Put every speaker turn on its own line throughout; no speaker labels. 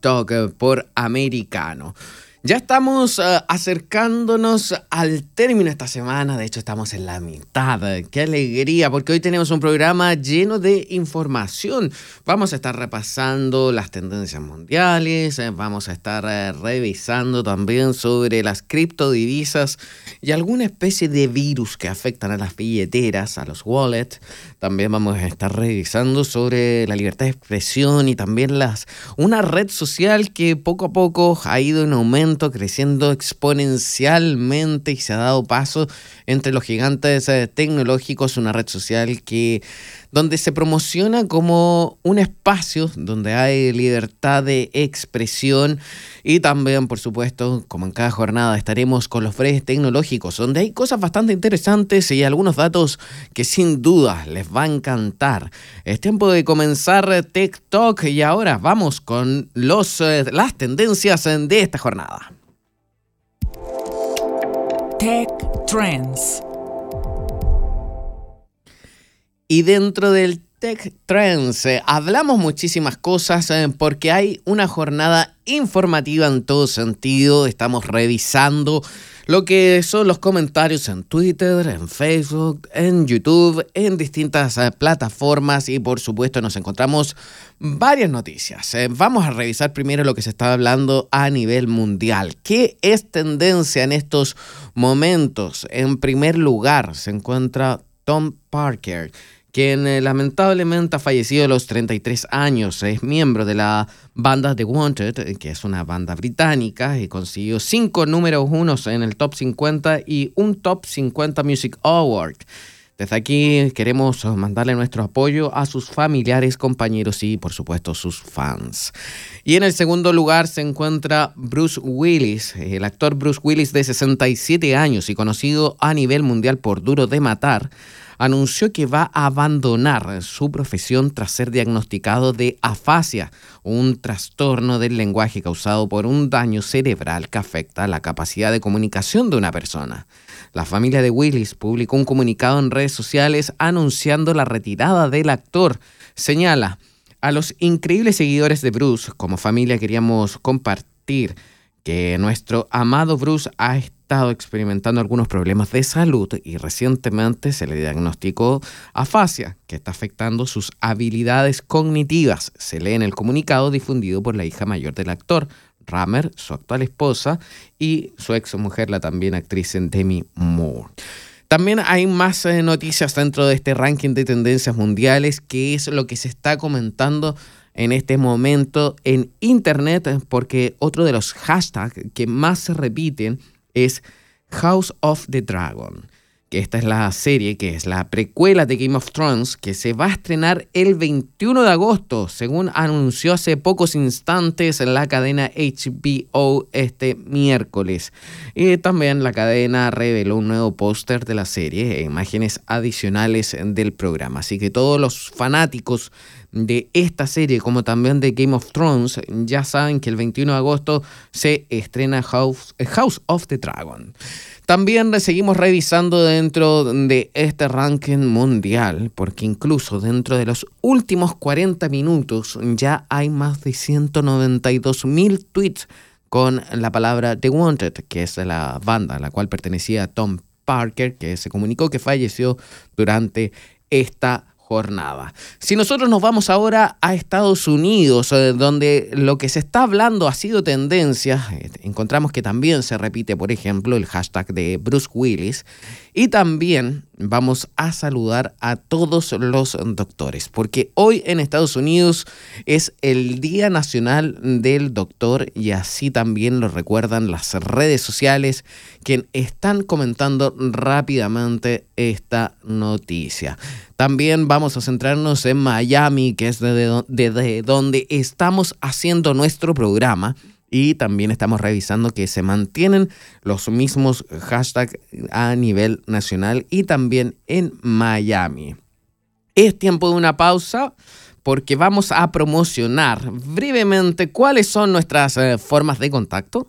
Talk por Americano. Ya estamos eh, acercándonos al término de esta semana, de hecho estamos en la mitad. Qué alegría, porque hoy tenemos un programa lleno de información. Vamos a estar repasando las tendencias mundiales, eh, vamos a estar eh, revisando también sobre las criptodivisas y alguna especie de virus que afectan a las billeteras, a los wallets. También vamos a estar revisando sobre la libertad de expresión y también las una red social que poco a poco ha ido en aumento creciendo exponencialmente y se ha dado paso entre los gigantes eh, tecnológicos, una red social que donde se promociona como un espacio donde hay libertad de expresión y también, por supuesto, como en cada jornada, estaremos con los breves tecnológicos, donde hay cosas bastante interesantes y algunos datos que sin duda les va a encantar. Es tiempo de comenzar TikTok y ahora vamos con los, eh, las tendencias de esta jornada.
Tech Trends.
Y dentro del Tech Trends eh, hablamos muchísimas cosas eh, porque hay una jornada informativa en todo sentido. Estamos revisando lo que son los comentarios en Twitter, en Facebook, en YouTube, en distintas eh, plataformas y por supuesto nos encontramos varias noticias. vamos a revisar primero lo que se está hablando a nivel mundial. ¿Qué es tendencia en estos momentos? En primer lugar se encuentra Tom Parker quien eh, lamentablemente ha fallecido a los 33 años. Es miembro de la banda The Wanted, eh, que es una banda británica, y consiguió cinco números unos en el Top 50 y un Top 50 Music Award. Desde aquí queremos mandarle nuestro apoyo a sus familiares, compañeros y por supuesto sus fans. Y en el segundo lugar se encuentra Bruce Willis, el actor Bruce Willis de 67 años y conocido a nivel mundial por Duro de Matar anunció que va a abandonar su profesión tras ser diagnosticado de afasia, un trastorno del lenguaje causado por un daño cerebral que afecta la capacidad de comunicación de una persona. La familia de Willis publicó un comunicado en redes sociales anunciando la retirada del actor. Señala, a los increíbles seguidores de Bruce, como familia queríamos compartir que nuestro amado Bruce ha estado experimentando algunos problemas de salud y recientemente se le diagnosticó afasia, que está afectando sus habilidades cognitivas. Se lee en el comunicado difundido por la hija mayor del actor, Rammer, su actual esposa, y su ex mujer, la también actriz Demi Moore. También hay más eh, noticias dentro de este ranking de tendencias mundiales, que es lo que se está comentando en este momento en Internet, porque otro de los hashtags que más se repiten es House of the Dragon, que esta es la serie que es la precuela de Game of Thrones, que se va a estrenar el 21 de agosto, según anunció hace pocos instantes en la cadena HBO este miércoles. Y también la cadena reveló un nuevo póster de la serie e imágenes adicionales del programa. Así que todos los fanáticos de esta serie como también de Game of Thrones, ya saben que el 21 de agosto se estrena House, eh, House of the Dragon. También seguimos revisando dentro de este ranking mundial, porque incluso dentro de los últimos 40 minutos ya hay más de 192 mil tweets con la palabra The Wanted, que es la banda a la cual pertenecía Tom Parker, que se comunicó que falleció durante esta jornada. Si nosotros nos vamos ahora a Estados Unidos, eh, donde lo que se está hablando ha sido tendencia, eh, encontramos que también se repite, por ejemplo, el hashtag de Bruce Willis, y también vamos a saludar a todos los doctores, porque hoy en Estados Unidos es el Día Nacional del Doctor y así también lo recuerdan las redes sociales que están comentando rápidamente esta noticia. También vamos a centrarnos en Miami, que es desde donde estamos haciendo nuestro programa y también estamos revisando que se mantienen los mismos hashtags a nivel nacional y también en Miami. Es tiempo de una pausa porque vamos a promocionar brevemente cuáles son nuestras eh, formas de contacto.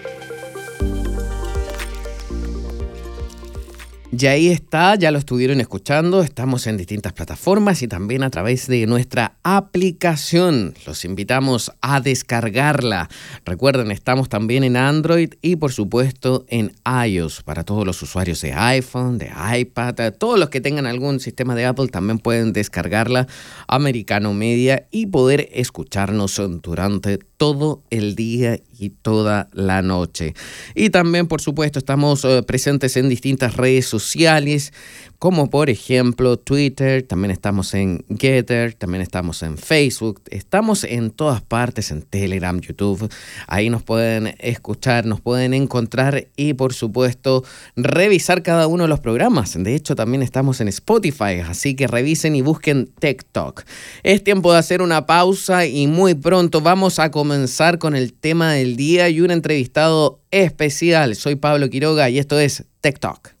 Y ahí está, ya lo estuvieron escuchando, estamos en distintas plataformas y también a través de nuestra aplicación. Los invitamos a descargarla. Recuerden, estamos también en Android y por supuesto en iOS para todos los usuarios de iPhone, de iPad, todos los que tengan algún sistema de Apple también pueden descargarla, Americano Media, y poder escucharnos durante todo el día y toda la noche. Y también, por supuesto, estamos eh, presentes en distintas redes sociales como por ejemplo Twitter, también estamos en Getter, también estamos en Facebook, estamos en todas partes, en Telegram, YouTube, ahí nos pueden escuchar, nos pueden encontrar y por supuesto revisar cada uno de los programas. De hecho también estamos en Spotify, así que revisen y busquen TikTok. Es tiempo de hacer una pausa y muy pronto vamos a comenzar con el tema del día y un entrevistado especial. Soy Pablo Quiroga y esto es TikTok.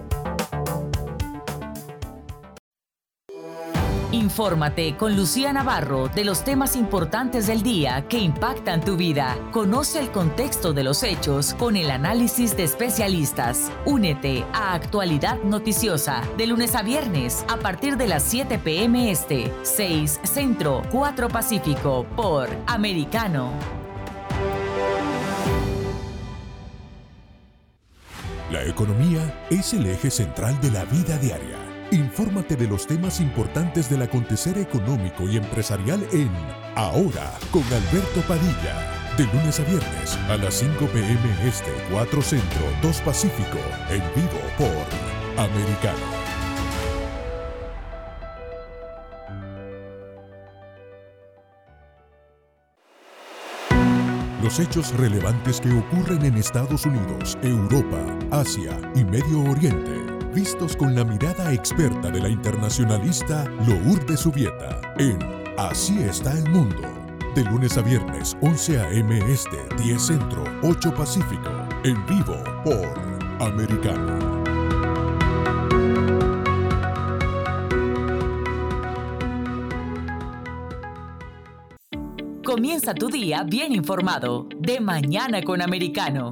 Infórmate con Lucía Navarro de los temas importantes del día que impactan tu vida. Conoce el contexto de los hechos con el análisis de especialistas. Únete a Actualidad Noticiosa de lunes a viernes a partir de las 7 pm este, 6 Centro, 4 Pacífico por Americano.
La economía es el eje central de la vida diaria Infórmate de los temas importantes del acontecer económico y empresarial en Ahora con Alberto Padilla. De lunes a viernes a las 5 pm este, 4 centro, 2 pacífico, en vivo por Americano. Los hechos relevantes que ocurren en Estados Unidos, Europa, Asia y Medio Oriente vistos con la mirada experta de la internacionalista Lourdes Subieta en Así está el mundo. De lunes a viernes, 11 a.m. Este, 10 Centro, 8 Pacífico. En vivo por Americano.
Comienza tu día bien informado. De mañana con Americano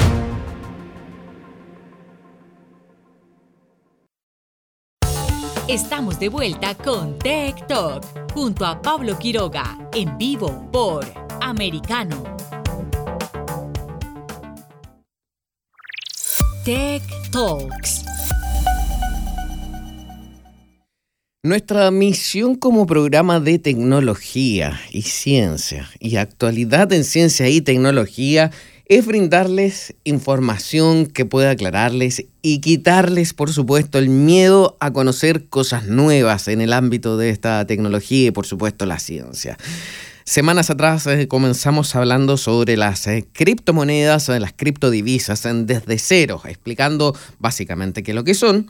Estamos de vuelta con Tech Talk junto a Pablo Quiroga en vivo por Americano. Tech Talks.
Nuestra misión como programa de tecnología y ciencia y actualidad en ciencia y tecnología es brindarles información que pueda aclararles y quitarles, por supuesto, el miedo a conocer cosas nuevas en el ámbito de esta tecnología y, por supuesto, la ciencia. Semanas atrás eh, comenzamos hablando sobre las eh, criptomonedas, eh, las criptodivisas desde cero, explicando básicamente qué es lo que son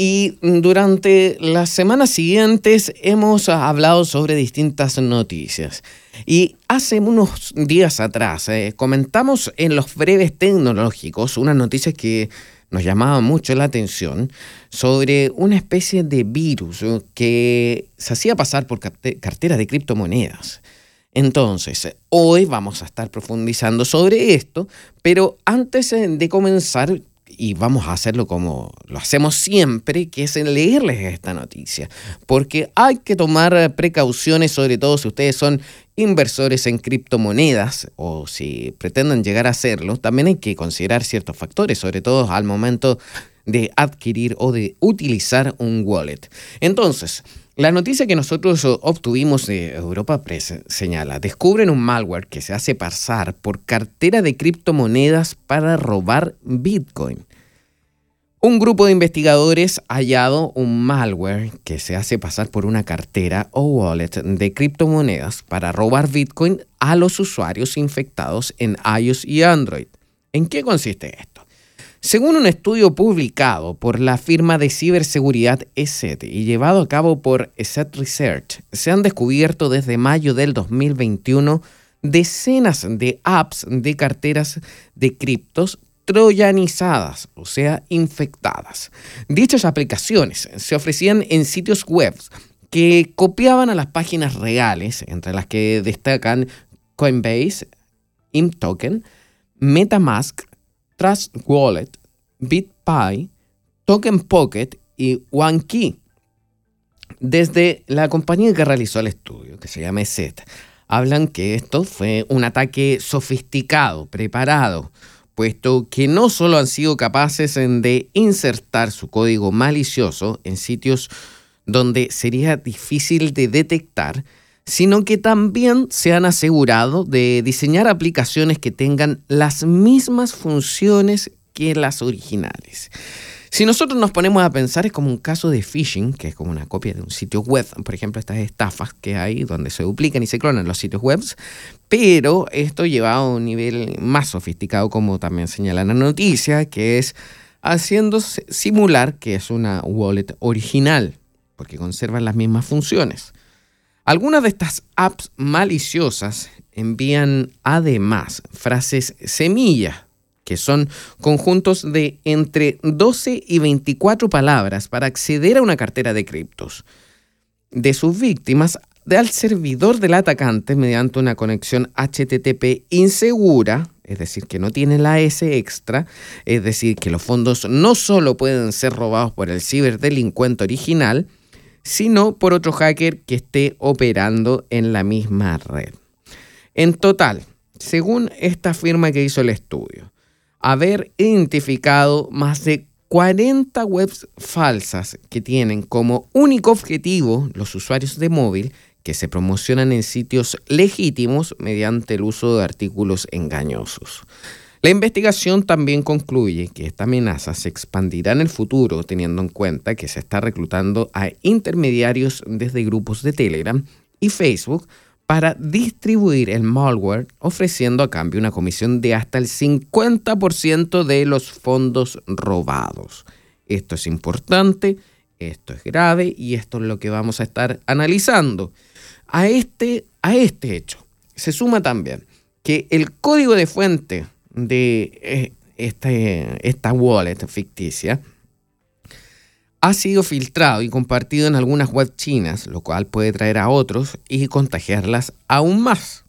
y durante las semanas siguientes hemos hablado sobre distintas noticias. Y hace unos días atrás eh, comentamos en los breves tecnológicos unas noticias que nos llamaban mucho la atención sobre una especie de virus que se hacía pasar por cartera de criptomonedas. Entonces, hoy vamos a estar profundizando sobre esto, pero antes de comenzar y vamos a hacerlo como lo hacemos siempre, que es leerles esta noticia, porque hay que tomar precauciones, sobre todo si ustedes son inversores en criptomonedas o si pretenden llegar a hacerlo, también hay que considerar ciertos factores, sobre todo al momento de adquirir o de utilizar un wallet. Entonces, la noticia que nosotros obtuvimos de Europa Press señala, descubren un malware que se hace pasar por cartera de criptomonedas para robar Bitcoin. Un grupo de investigadores ha hallado un malware que se hace pasar por una cartera o wallet de criptomonedas para robar Bitcoin a los usuarios infectados en iOS y Android. ¿En qué consiste esto? Según un estudio publicado por la firma de ciberseguridad ESET y llevado a cabo por ESET Research, se han descubierto desde mayo del 2021 decenas de apps de carteras de criptos troyanizadas, o sea, infectadas. Dichas aplicaciones se ofrecían en sitios web que copiaban a las páginas reales, entre las que destacan Coinbase, ImToken, MetaMask, Trust Wallet, BitPy, Token Pocket y OneKey. Desde la compañía que realizó el estudio, que se llama ESET, hablan que esto fue un ataque sofisticado, preparado, puesto que no solo han sido capaces de insertar su código malicioso en sitios donde sería difícil de detectar, sino que también se han asegurado de diseñar aplicaciones que tengan las mismas funciones que las originales. Si nosotros nos ponemos a pensar, es como un caso de phishing, que es como una copia de un sitio web, por ejemplo, estas estafas que hay donde se duplican y se clonan los sitios web, pero esto lleva a un nivel más sofisticado, como también señala la noticia, que es haciendo simular que es una wallet original, porque conservan las mismas funciones. Algunas de estas apps maliciosas envían además frases semillas, que son conjuntos de entre 12 y 24 palabras para acceder a una cartera de criptos de sus víctimas al servidor del atacante mediante una conexión HTTP insegura, es decir, que no tiene la S extra, es decir, que los fondos no solo pueden ser robados por el ciberdelincuente original, sino por otro hacker que esté operando en la misma red. En total, según esta firma que hizo el estudio, haber identificado más de 40 webs falsas que tienen como único objetivo los usuarios de móvil que se promocionan en sitios legítimos mediante el uso de artículos engañosos. La investigación también concluye que esta amenaza se expandirá en el futuro teniendo en cuenta que se está reclutando a intermediarios desde grupos de Telegram y Facebook para distribuir el malware ofreciendo a cambio una comisión de hasta el 50% de los fondos robados. Esto es importante, esto es grave y esto es lo que vamos a estar analizando. A este, a este hecho se suma también que el código de fuente de eh, este, esta wallet ficticia ha sido filtrado y compartido en algunas web chinas, lo cual puede traer a otros y contagiarlas aún más.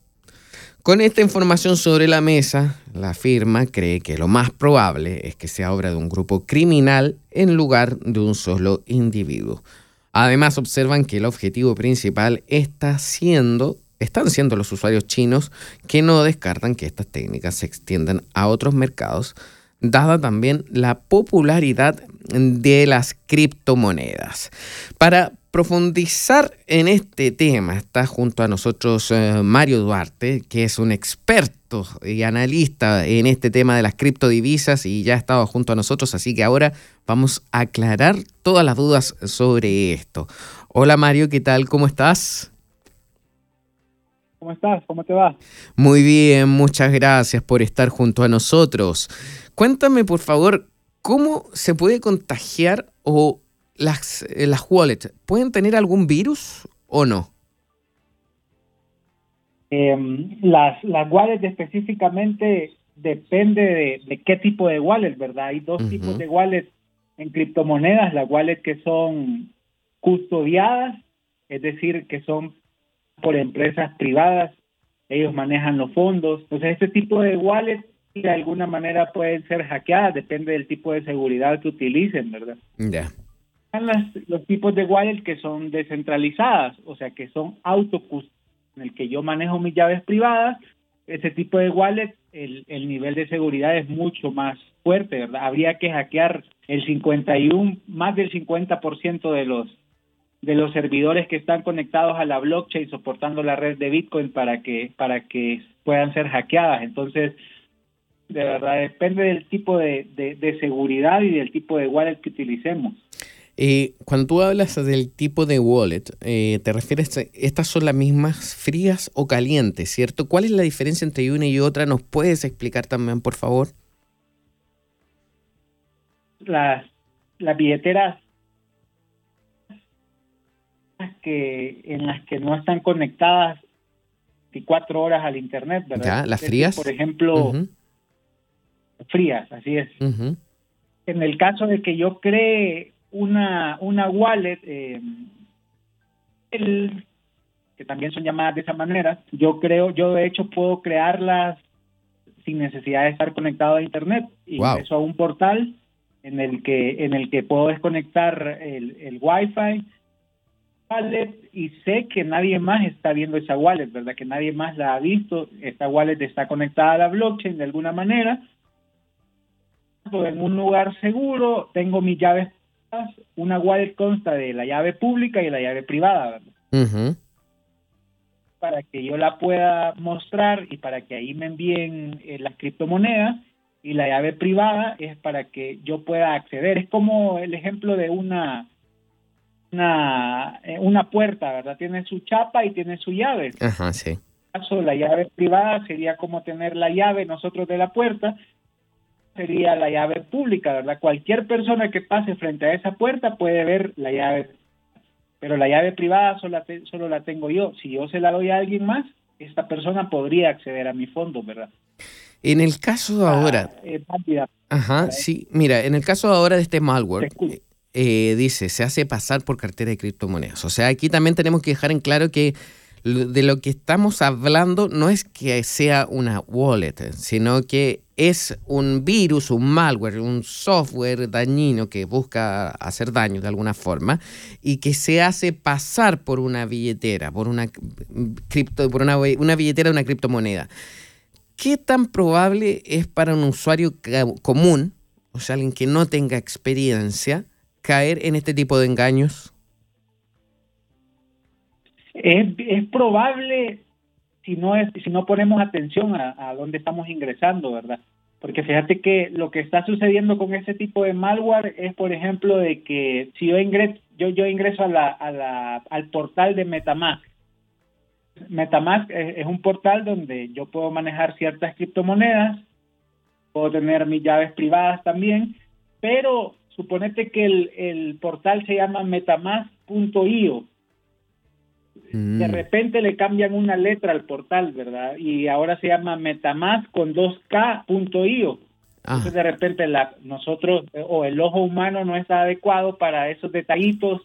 Con esta información sobre la mesa, la firma cree que lo más probable es que sea obra de un grupo criminal en lugar de un solo individuo. Además, observan que el objetivo principal está siendo están siendo los usuarios chinos que no descartan que estas técnicas se extiendan a otros mercados, dada también la popularidad de las criptomonedas. Para profundizar en este tema está junto a nosotros eh, Mario Duarte, que es un experto y analista en este tema de las criptodivisas y ya ha estado junto a nosotros, así que ahora vamos a aclarar todas las dudas sobre esto. Hola Mario, ¿qué tal? ¿Cómo estás?
¿Cómo estás? ¿Cómo te va?
Muy bien, muchas gracias por estar junto a nosotros. Cuéntame, por favor, ¿cómo se puede contagiar o las, eh, las wallets pueden tener algún virus o no?
Em, las, las wallets específicamente depende de, qué tipo de wallet, ¿verdad? Hay dos tipos de wallets en criptomonedas, las wallets que son custodiadas, es decir, que son por empresas privadas, ellos manejan los fondos. Entonces, este tipo de wallets de alguna manera pueden ser hackeadas, depende del tipo de seguridad que utilicen, ¿verdad?
Ya.
los tipos de wallet que son descentralizadas, o sea, que son autocustodiadas, en el que yo manejo mis llaves privadas, ese tipo de wallet, el, el nivel de seguridad es mucho más fuerte, ¿verdad? Habría que hackear el 51, más del 50% de los de los servidores que están conectados a la blockchain soportando la red de Bitcoin para que para que puedan ser hackeadas. Entonces, de verdad depende del tipo de, seguridad y del tipo de wallet que utilicemos.
Eh, cuando tú hablas del tipo de wallet, eh, te refieres, a, estas son las mismas frías o calientes, ¿cierto? ¿Cuál es la diferencia entre una y otra? ¿Nos puedes explicar también, por favor?
Las, las billeteras que en las que no están conectadas 24 horas al internet, ¿verdad?
las frías.
por ejemplo, frías, así es. En el caso de que yo cree una, una wallet, eh, el, que también son llamadas de esa manera, yo creo, yo de hecho puedo crearlas sin necesidad de estar conectado a internet. Y eso a un portal en el que, en el que puedo desconectar el, el wifi wallet y sé que nadie más está viendo esa wallet, ¿verdad? Que nadie más la ha visto. Esta wallet está conectada a la blockchain de alguna manera. En un lugar seguro, tengo mis llaves. Una wallet consta de la llave pública y la llave privada, ¿verdad? Para que yo la pueda mostrar y para que ahí me envíen eh, las criptomonedas y la llave privada es para que yo pueda acceder. Es como el ejemplo de una una, eh, una puerta, ¿verdad? Tiene su chapa y tiene su llave.
Ajá, sí. En
caso, la llave privada sería como tener la llave nosotros de la puerta, sería la llave pública, ¿verdad? Cualquier persona que pase frente a esa puerta puede ver la llave, pero la llave privada solo, solo la tengo yo. Si yo se la doy a alguien más, esta persona podría acceder a mi fondo, ¿verdad?
En el caso ahora... Eh, ajá, sí. Mira, en el caso ahora de este malware, eh, dice, se hace pasar por cartera de criptomonedas. O sea, aquí también tenemos que dejar en claro que de lo que estamos hablando no es que sea una wallet, sino que es un virus, un malware, un software dañino que busca hacer daño de alguna forma y que se hace pasar por una billetera, por una cripto, por una, una billetera de una criptomoneda. ¿Qué tan probable es para un usuario común, o sea, alguien que no tenga experiencia, caer en este tipo de engaños?
Es, probable si no es si no ponemos atención a, dónde estamos ingresando, ¿verdad? Porque fíjate que lo que está sucediendo con ese tipo de malware es, por ejemplo, de que si yo ingreso, yo, yo ingreso a la, a la, al portal de Metamask. Metamask es, un portal donde yo puedo manejar ciertas criptomonedas, puedo tener mis llaves privadas también, pero suponete que el, el portal se llama metamask.io. De mm. repente le cambian una letra al portal, ¿verdad? Y ahora se llama metamask con 2k.io. Ah. Entonces de repente la, nosotros o el ojo humano no está adecuado para esos detallitos,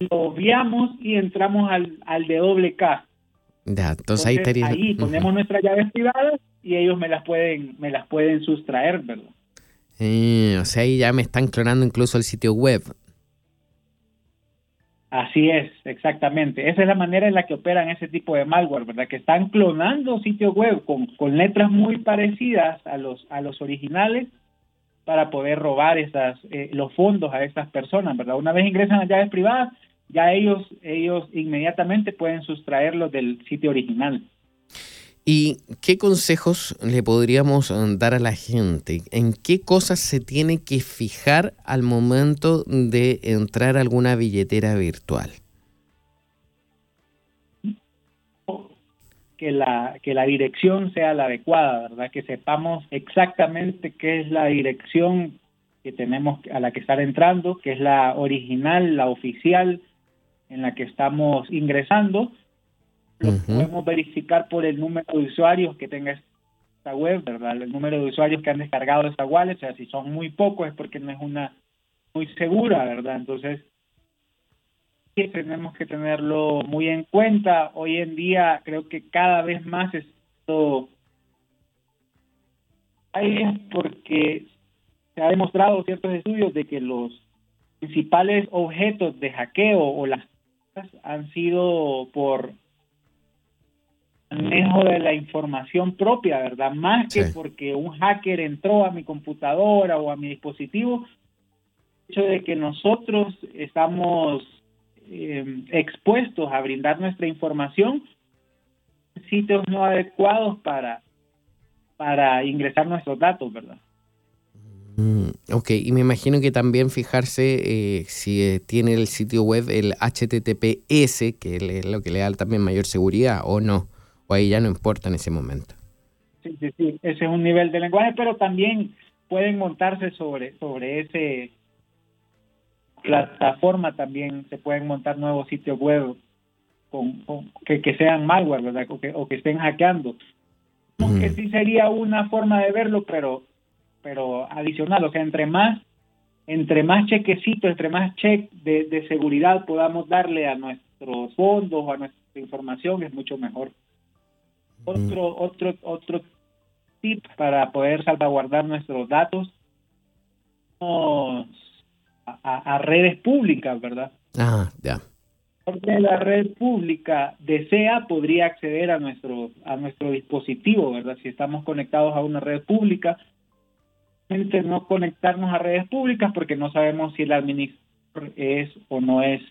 lo obviamos y entramos al, al de doble K.
entonces, ahí,
ahí ponemos nuestras llaves privadas y ellos me las pueden me las pueden sustraer, ¿verdad?
Eh, o sea, ahí ya me están clonando incluso el sitio web.
Así es, exactamente. Esa es la manera en la que operan ese tipo de malware, ¿verdad? Que están clonando sitios web con, con letras muy parecidas a los, a los originales para poder robar esas, eh, los fondos a estas personas, ¿verdad? Una vez ingresan a llaves privadas, ya ellos, ellos inmediatamente pueden sustraerlo del sitio original.
¿Y qué consejos le podríamos dar a la gente? ¿En qué cosas se tiene que fijar al momento de entrar a alguna billetera virtual?
Que la, que la dirección sea la adecuada, ¿verdad? Que sepamos exactamente qué es la dirección que tenemos a la que estar entrando, que es la original, la oficial en la que estamos ingresando lo podemos verificar por el número de usuarios que tenga esta web, ¿verdad? El número de usuarios que han descargado esta wallet, o sea, si son muy pocos es porque no es una muy segura, ¿verdad? Entonces, sí tenemos que tenerlo muy en cuenta. Hoy en día creo que cada vez más esto hay es porque se ha demostrado ciertos estudios de que los principales objetos de hackeo o las han sido por manejo de la información propia, ¿verdad? Más que porque un hacker entró a mi computadora o a mi dispositivo, el hecho de que nosotros estamos eh, expuestos a brindar nuestra información en sitios no adecuados para, para ingresar nuestros datos, ¿verdad?
Mm, ok, y me imagino que también fijarse eh, si eh, tiene el sitio web el HTTPS, que es lo que le da también mayor seguridad o no o ahí ya no importa en ese momento.
Sí, sí, sí, ese es un nivel de lenguaje, pero también pueden montarse sobre, sobre ese plataforma también se pueden montar nuevos sitios web con, que, que, sean malware, ¿verdad? O que, o que estén hackeando. Que sí sería una forma de verlo, pero pero adicional, o sea, entre más entre más chequecitos, entre más check de, de seguridad podamos darle a nuestros fondos o a nuestra información, es mucho mejor. Otro, otro, otro tip para poder salvaguardar nuestros datos a, a, redes públicas, ¿verdad?
Ah, ya.
Porque la red pública desea, podría acceder a nuestro, a nuestro dispositivo, ¿verdad? Si estamos conectados a una red pública, no conectarnos a redes públicas porque no sabemos si el administrador es o no es.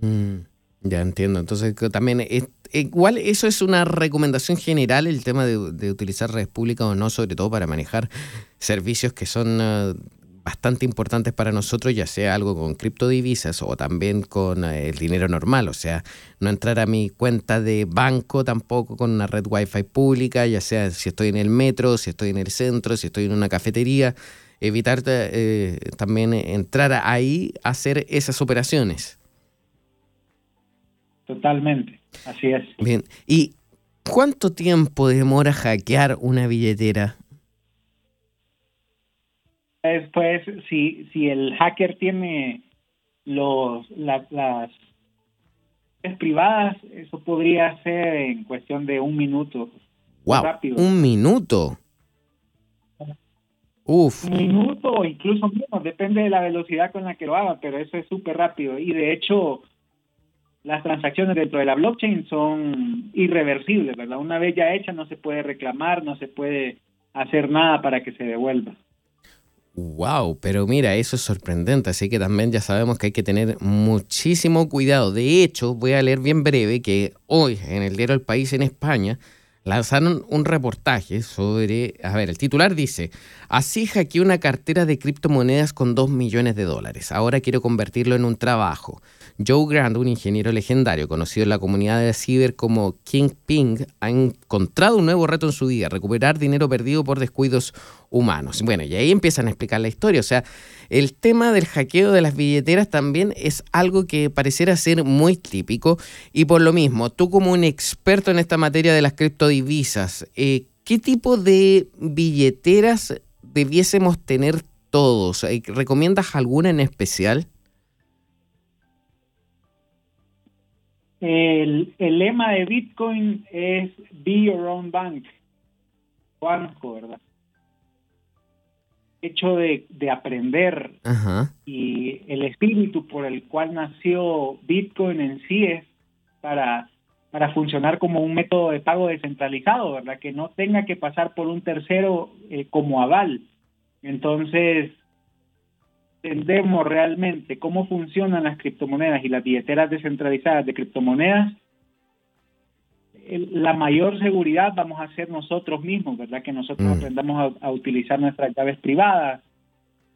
Mm, ya entiendo. Entonces también igual eso es una recomendación general, el tema de, utilizar redes públicas o no, sobre todo para manejar servicios que son eh, bastante importantes para nosotros, ya sea algo con criptodivisas o también con eh, el dinero normal, o sea, no entrar a mi cuenta de banco tampoco con una red wifi pública, ya sea si estoy en el metro, si estoy en el centro, si estoy en una cafetería, evitar eh, también entrar ahí a hacer esas operaciones.
Totalmente, así es.
Bien, ¿y cuánto tiempo demora hackear una billetera?
Después, si, si el hacker tiene los las privadas, eso podría ser en cuestión de un minuto.
Wow, un minuto.
Uf. Un minuto o incluso menos, depende de la velocidad con la que lo haga, pero eso es súper rápido. Y de hecho, las transacciones dentro de la blockchain son irreversibles, ¿verdad? Una vez ya hecha no se puede reclamar, no se puede hacer nada para que se devuelva.
Wow, pero mira, eso es sorprendente, así que también ya sabemos que hay que tener muchísimo cuidado. De hecho, voy a leer bien breve que hoy en el diario El País en España lanzaron un reportaje sobre, a ver, el titular dice, así hackeé una cartera de criptomonedas con 2 millones de dólares, ahora quiero convertirlo en un trabajo. Joe Grant, un ingeniero legendario conocido en la comunidad de ciber como King Ping, ha encontrado un nuevo reto en su vida, recuperar dinero perdido por descuidos humanos. Bueno, y ahí empiezan a explicar la historia. O sea, el tema del hackeo de las billeteras también es algo que pareciera ser muy típico. Y por lo mismo, tú como un experto en esta materia de las criptodivisas, eh, ¿qué tipo de billeteras debiésemos tener todos? Eh, ¿Recomiendas alguna en especial?
El, lema de Bitcoin es Be Your Own Bank. Banco, ¿verdad? Hecho de, aprender y el espíritu por el cual nació Bitcoin en sí es para, para funcionar como un método de pago descentralizado, ¿verdad? Que no tenga que pasar por un tercero eh, como aval. Entonces, entendemos realmente cómo funcionan las criptomonedas y las billeteras descentralizadas de criptomonedas, la mayor seguridad vamos a hacer nosotros mismos, ¿verdad? Que nosotros mm. aprendamos a, utilizar nuestras llaves privadas,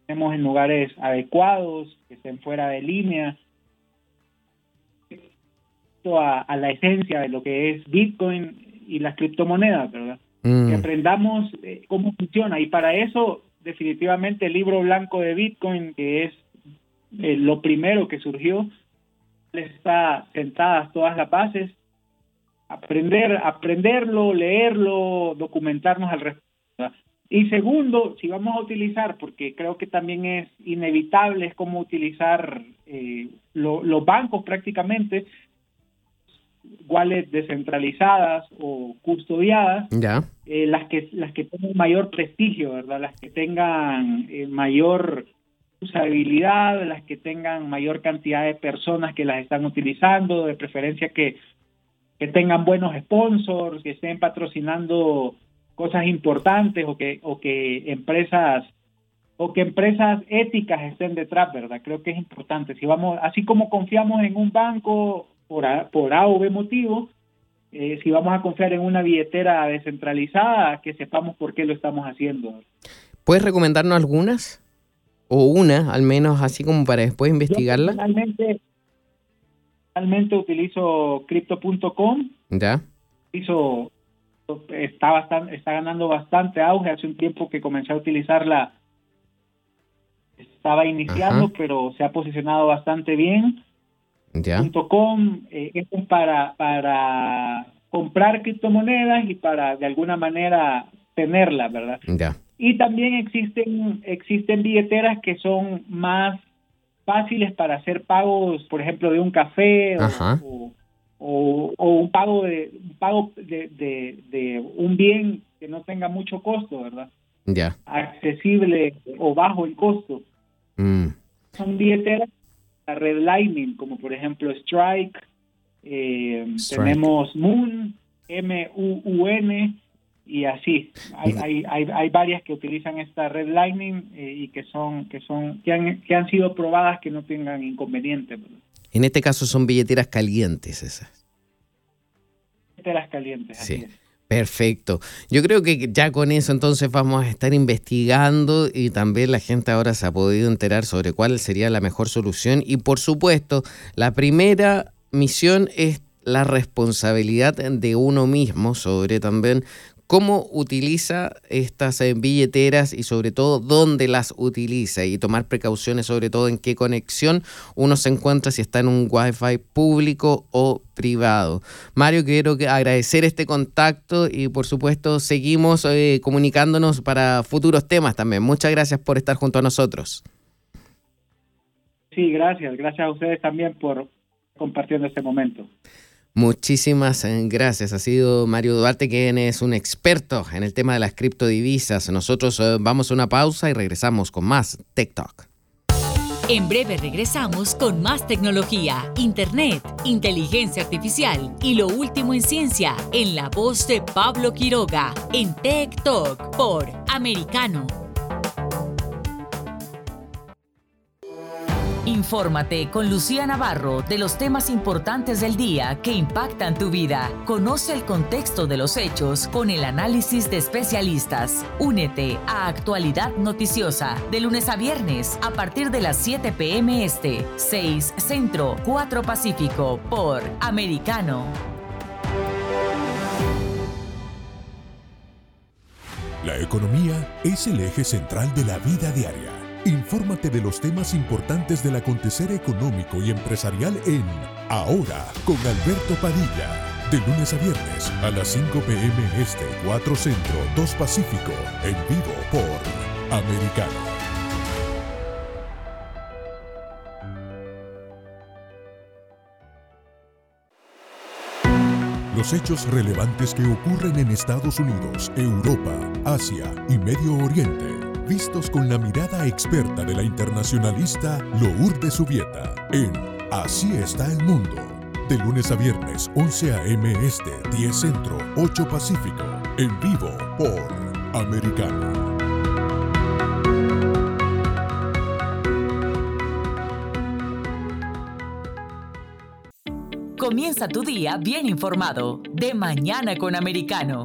estemos en lugares adecuados, que estén fuera de línea, a, a la esencia de lo que es Bitcoin y las criptomonedas, ¿verdad? Mm. Que aprendamos eh, cómo funciona y para eso definitivamente el libro blanco de Bitcoin, que es eh, lo primero que surgió, está sentadas todas las bases, aprender, aprenderlo, leerlo, documentarnos al respecto. Y segundo, si vamos a utilizar, porque creo que también es inevitable, es como utilizar eh, los bancos prácticamente, wallets descentralizadas o custodiadas, eh, las que las que tengan mayor prestigio, ¿verdad? Las que tengan eh, mayor usabilidad, las que tengan mayor cantidad de personas que las están utilizando, de preferencia que, que tengan buenos sponsors, que estén patrocinando cosas importantes o que o que empresas o que empresas éticas estén detrás, ¿verdad? Creo que es importante. Si vamos, así como confiamos en un banco por A, por A o B motivo, eh, si vamos a confiar en una billetera descentralizada, que sepamos por qué lo estamos haciendo.
¿Puedes recomendarnos algunas? O una, al menos, así como para después investigarla.
Yo realmente utilizo crypto.com.
Ya.
Hizo, está, bastante, está ganando bastante auge. Hace un tiempo que comencé a utilizarla. Estaba iniciando, pero se ha posicionado bastante bien. .com eh, es para, para comprar criptomonedas y para de alguna manera tenerlas, ¿verdad? Y también existen, existen billeteras que son más fáciles para hacer pagos, por ejemplo, de un café o, o, un pago de un pago de, de, un bien que no tenga mucho costo, ¿verdad?
Ya.
Accesible o bajo el costo. Mm. Son billeteras redlining, como por ejemplo Strike, eh, tenemos Moon, M-U-U-N, y así. Hay, hay, hay, varias que utilizan esta redlining eh, y que son, que son, que han, que han sido probadas que no tengan inconvenientes.
En este caso son billeteras calientes esas.
Billeteras calientes, sí. así es.
Perfecto. Yo creo que ya con eso entonces vamos a estar investigando y también la gente ahora se ha podido enterar sobre cuál sería la mejor solución. Y por supuesto, la primera misión es la responsabilidad de uno mismo sobre también cómo utiliza estas eh, billeteras y sobre todo dónde las utiliza y tomar precauciones sobre todo en qué conexión uno se encuentra si está en un wifi público o privado. Mario, quiero agradecer este contacto y por supuesto seguimos eh, comunicándonos para futuros temas también. Muchas gracias por estar junto a nosotros.
Sí, gracias. Gracias a ustedes también por compartiendo este momento.
Muchísimas eh, gracias. Ha sido Mario Duarte, quien es un experto en el tema de las criptodivisas. Nosotros eh, vamos a una pausa y regresamos con más Tech Talk.
En breve regresamos con más tecnología, internet, inteligencia artificial y lo último en ciencia en la voz de Pablo Quiroga en Tech Talk por Americano. Infórmate con Lucía Navarro de los temas importantes del día que impactan tu vida. Conoce el contexto de los hechos con el análisis de especialistas. Únete a Actualidad Noticiosa de lunes a viernes a partir de las 7 p.m. Este, 6 Centro, 4 Pacífico por Americano.
La economía es el eje central de la vida diaria Infórmate de los temas importantes del acontecer económico y empresarial en Ahora con Alberto Padilla. De lunes a viernes a las 5 pm este, 4 centro, 2 pacífico, en vivo por Americano. Los hechos relevantes que ocurren en Estados Unidos, Europa, Asia y Medio Oriente vistos con la mirada experta de la internacionalista Lourdes Subieta en Así está el mundo. De lunes a viernes, 11 a.m. Este, 10 Centro, 8 Pacífico. En vivo por Americano.
Comienza tu día bien informado. De mañana con Americano.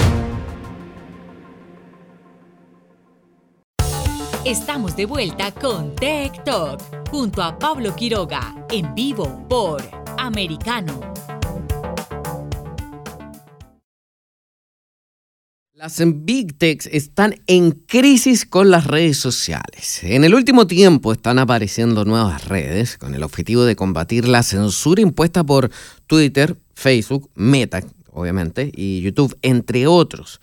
Estamos de vuelta con Tech Talk junto a Pablo Quiroga en vivo por Americano.
Las Big Techs están en crisis con las redes sociales. En el último tiempo están apareciendo nuevas redes con el objetivo de combatir la censura impuesta por Twitter, Facebook, Meta, obviamente, y YouTube, entre otros.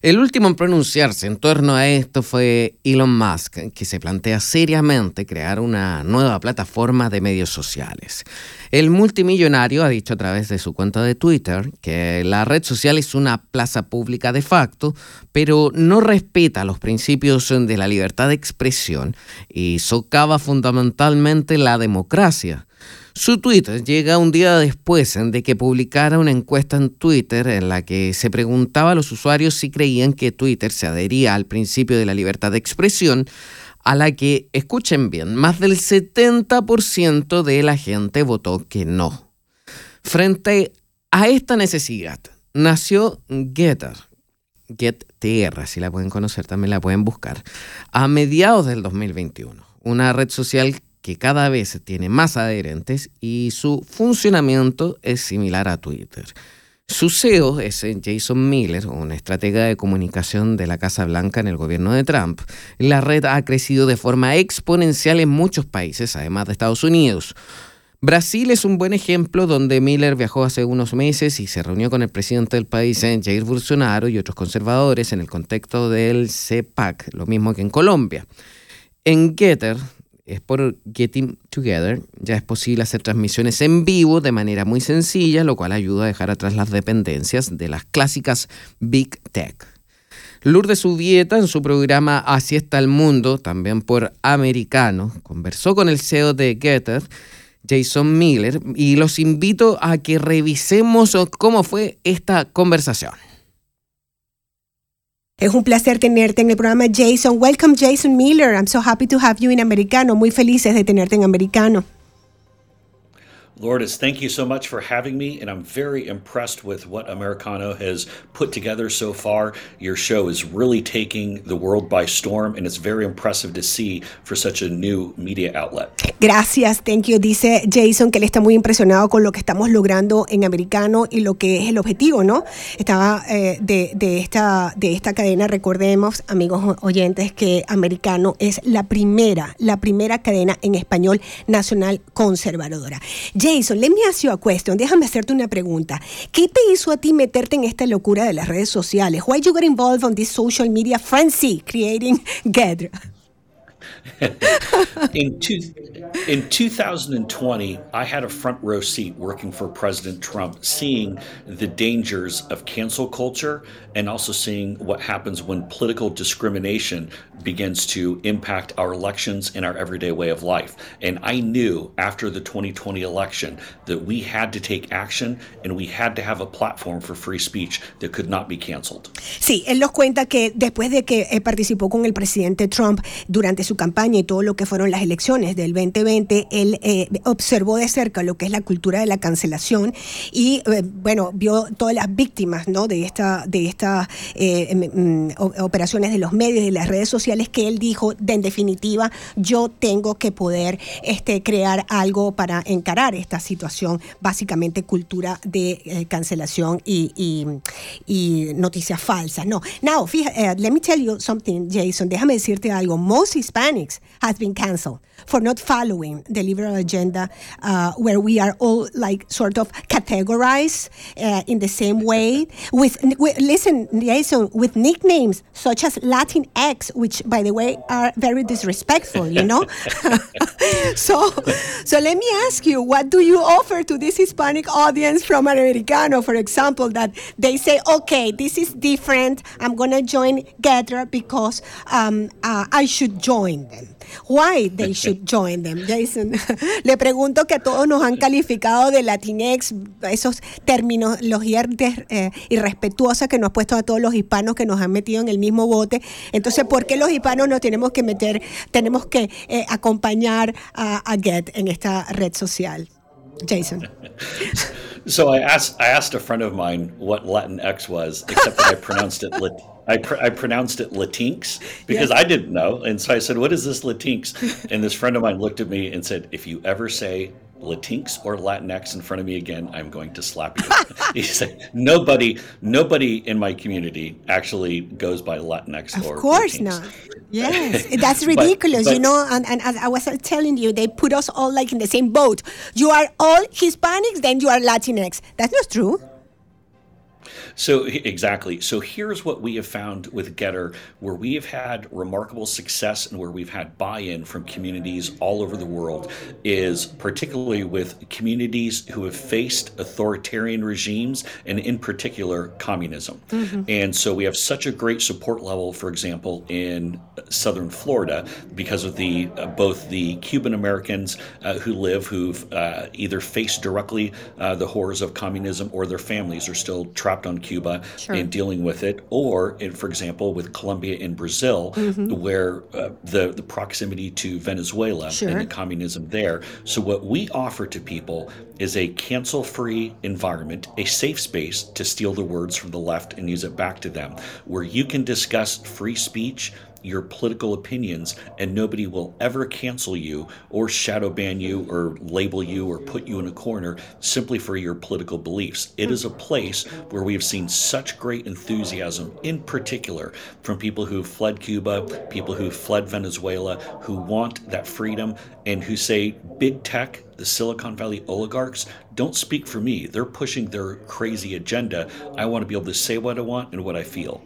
El último en pronunciarse en torno a esto fue Elon Musk, que se plantea seriamente crear una nueva plataforma de medios sociales. El multimillonario ha dicho a través de su cuenta de Twitter que la red social es una plaza pública de facto, pero no respeta los principios de la libertad de expresión y socava fundamentalmente la democracia. Su tweet llega un día después de que publicara una encuesta en Twitter en la que se preguntaba a los usuarios si creían que Twitter se adhería al principio de la libertad de expresión, a la que, escuchen bien, más del 70% de la gente votó que no. Frente a esta necesidad, nació Getter, GetTR, si la pueden conocer, también la pueden buscar, a mediados del 2021. Una red social que cada vez tiene más adherentes y su funcionamiento es similar a Twitter. Su CEO es Jason Miller, un estratega de comunicación de la Casa Blanca en el gobierno de Trump. La red ha crecido de forma exponencial en muchos países, además de Estados Unidos. Brasil es un buen ejemplo donde Miller viajó hace unos meses y se reunió con el presidente del país, Jair Bolsonaro, y otros conservadores en el contexto del CEPAC, lo mismo que en Colombia. En Getter, es por Getting Together, ya es posible hacer transmisiones en vivo de manera muy sencilla, lo cual ayuda a dejar atrás las dependencias de las clásicas Big Tech. Lourdes Subieta, en su programa Así está el mundo, también por Americano, conversó con el CEO de Getter, Jason Miller, y los invito a que revisemos cómo fue esta conversación.
Es un placer tenerte en el programa Jason. Welcome Jason Miller. I'm so happy to have you in Americano. Muy felices de tenerte en Americano.
Lourdes, thank you so much for having me, and I'm very impressed with what Americano has put together so far. Your show is really taking the world by storm, and it's very impressive to see for such a new media outlet.
Gracias, thank you. Dice Jason que él está muy impresionado con lo que estamos logrando en Americano y lo que es el objetivo, ¿no? Estaba eh, de, de, esta, de esta cadena, recordemos, amigos oyentes, que Americano es la primera, la primera cadena en español nacional conservadora. Jason, let me ask you a question. Déjame hacerte una pregunta. ¿Qué te hizo a ti meterte en esta locura de las redes sociales? Why you got involved on this social media frenzy creating Gather?
in, two, in 2020, I had a front row seat working for President Trump, seeing the dangers of cancel culture and also seeing what happens when political discrimination begins to impact our elections and our everyday way of life. And I knew after the 2020 election that we had to take action and we had to have a platform for free speech that could not be canceled.
Sí, él nos cuenta que después de que participó con el presidente Trump durante su campaña y todo lo que fueron las elecciones del 2020, él eh, observó de cerca lo que es la cultura de la cancelación y eh, bueno, vio todas las víctimas, ¿no? de esta de estas eh, mm, operaciones de los medios y las redes sociales que él dijo, de, en definitiva, yo tengo que poder este, crear algo para encarar esta situación, básicamente cultura de eh, cancelación y, y, y, noticias falsas. No, now, fíjate, uh, let me tell you something, Jason, déjame decirte algo. Most Hispanics Olympics has been cancelled for not following the liberal agenda, uh, where we are all like sort of categorized uh, in the same way. With, with listen, Jason, with nicknames such as Latin X, which by the way are very disrespectful, you know. so, so let me ask you, what do you offer to this Hispanic audience from Americano, for example, that they say, okay, this is different. I'm gonna join GETTR because um, uh, I should join them. Why they should join them, Jason. Le pregunto que todos nos han calificado de Latinex, esos terminologías eh, irrespetuosas que nos ha puesto a todos los hispanos que nos han metido en el mismo bote. Entonces, ¿por qué los hispanos nos tenemos que meter, tenemos que eh, acompañar a, a Get en esta red social? Jason.
So I asked a friend of mine what Latinx was, except that I pronounced it lit. I, pr- I pronounced it Latinx because yes. I didn't know. And so I said, What is this Latinx? And this friend of mine looked at me and said, If you ever say Latinx or Latinx in front of me again, I'm going to slap you. he said, Nobody, nobody in my community actually goes by Latinx
of
or
Of course
Latinx.
not. Yes, that's ridiculous, but, but, you know. And, and as I was telling you, they put us all like in the same boat. You are all Hispanics, then you are Latinx. That's not true.
So exactly. So here's what we have found with Getter, where we have had remarkable success and where we've had buy-in from communities all over the world, is particularly with communities who have faced authoritarian regimes and in particular communism. Mm-hmm. And so we have such a great support level, for example, in southern Florida, because of the uh, both the Cuban Americans uh, who live who've uh, either faced directly uh, the horrors of communism or their families are still trapped on Cuba sure. and dealing with it, or, in, for example, with Colombia and Brazil, mm-hmm. where uh, the, the proximity to Venezuela sure. and the communism there. So, what we offer to people is a cancel free environment, a safe space to steal the words from the left and use it back to them, where you can discuss free speech your political opinions, and nobody will ever cancel you or shadow ban you or label you or put you in a corner simply for your political beliefs. It is a place where we have seen such great enthusiasm, in particular from people who fled Cuba, people who fled Venezuela, who want that freedom, and who say big tech the Silicon Valley oligarchs don't speak for me. They're pushing their crazy agenda. I want to be able to say what I want and what I feel.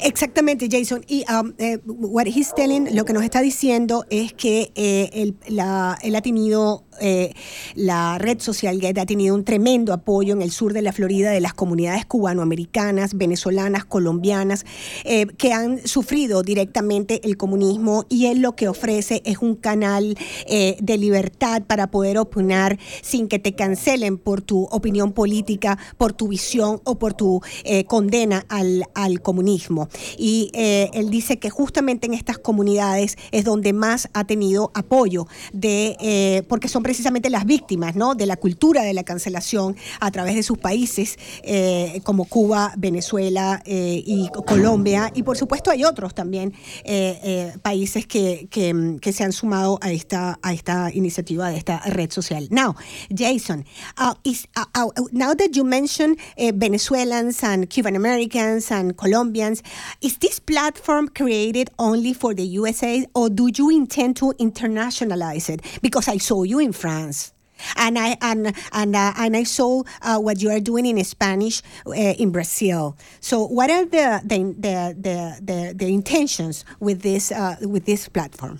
Exactamente, Jason. Y um, eh, what he's telling, lo que nos está diciendo es que eh, él, la, él ha tenido eh, la red social Get ha tenido un tremendo apoyo en el sur de la Florida de las comunidades cubanoamericanas, venezolanas, colombianas, eh, que han sufrido directamente el comunismo y él lo que ofrece es un canal eh, de libertad para poder opinar sin que te cancelen por tu opinión política, por tu visión o por tu condena al, al, comunismo. Y él dice que justamente en estas comunidades es donde más ha tenido apoyo de, porque son precisamente las víctimas ¿no? de la cultura de la cancelación a través de sus países eh, como Cuba, Venezuela eh, y Colombia. Y por supuesto hay otros también eh, países que, que, se han sumado a esta, a esta iniciativa de esta red social. Now, Jason, uh, uh, uh, now that you mentioned Venezuelans and Cuban Americans and Colombians, is this platform created only for the USA or do you intend to internationalize it? Because I saw you in France. And I and and uh, and I saw uh, what you are doing in Spanish uh, in Brazil. So, what are the the the the, the, the intentions with this uh, with this platform?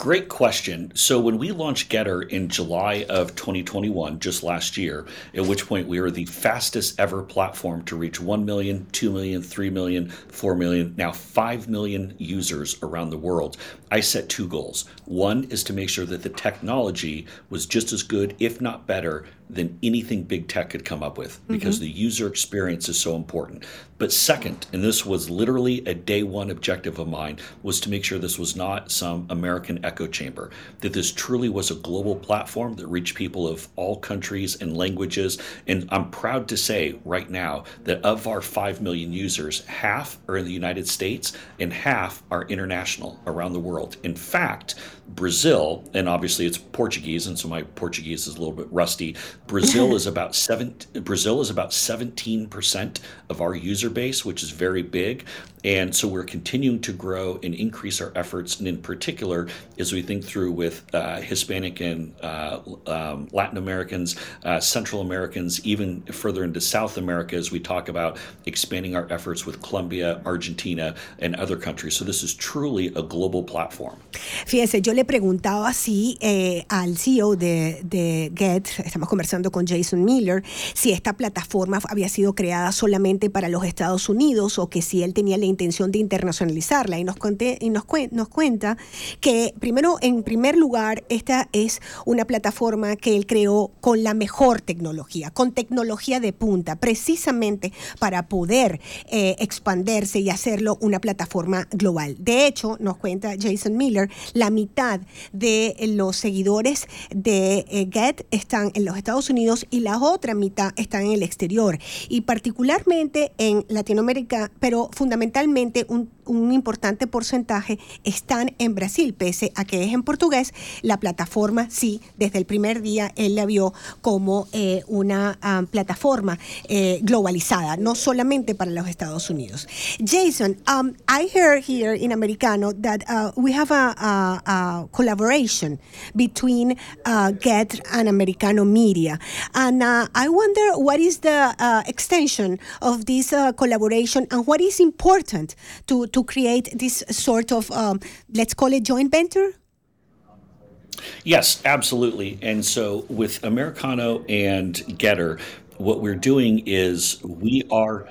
Great question. So, when we launched Getter in July of 2021, just last year, at which point we were the fastest ever platform to reach 1 million, 2 million, 3 million, 4 million, now 5 million users around the world, I set two goals. One is to make sure that the technology was just as good, if not better, than anything big tech could come up with because mm-hmm. the user experience is so important. But second, and this was literally a day one objective of mine, was to make sure this was not some American echo chamber, that this truly was a global platform that reached people of all countries and languages. And I'm proud to say right now that of our 5 million users, half are in the United States and half are international around the world. In fact, Brazil, and obviously it's Portuguese, and so my Portuguese is a little bit rusty, Brazil is about seven. Brazil is about seventeen percent of our user base, which is very big. And so we're continuing to grow and increase our efforts, and in particular, as we think through with uh, Hispanic and uh, um, Latin Americans, uh, Central Americans, even further into South America, as we talk about expanding our efforts with Colombia, Argentina, and other countries. So this is truly a global platform.
Fíjese, yo le preguntaba si eh, al CEO de, de Get, estamos conversando con Jason Miller, si esta plataforma había sido creada solamente para los Estados Unidos o que si él tenía la intención de internacionalizarla y nos, conté, y nos, nos cuenta que primero, en primer lugar, esta es una plataforma que él creó con la mejor tecnología, con tecnología de punta, precisamente para poder eh, expandirse y hacerlo una plataforma global. De hecho, nos cuenta Jason Miller, la mitad de los seguidores de eh, Get están en los Estados Unidos y la otra mitad están en el exterior. Y particularmente en Latinoamérica, pero fundamentalmente un, un, importante porcentaje están en Brasil, pese a que es en portugués, la plataforma sí, desde el primer día él la vio como eh, una um, plataforma eh, globalizada, no solamente para los Estados Unidos. Jason, um, I hear here in Americano that uh, we have a, collaboration between uh, Get and Americano Media, and uh, I wonder what is the uh, extension of this uh, collaboration and what is important to, to create this sort of, um, let's call it joint venture?
Yes, absolutely. And so with Americano and Getter, what we're doing is we are.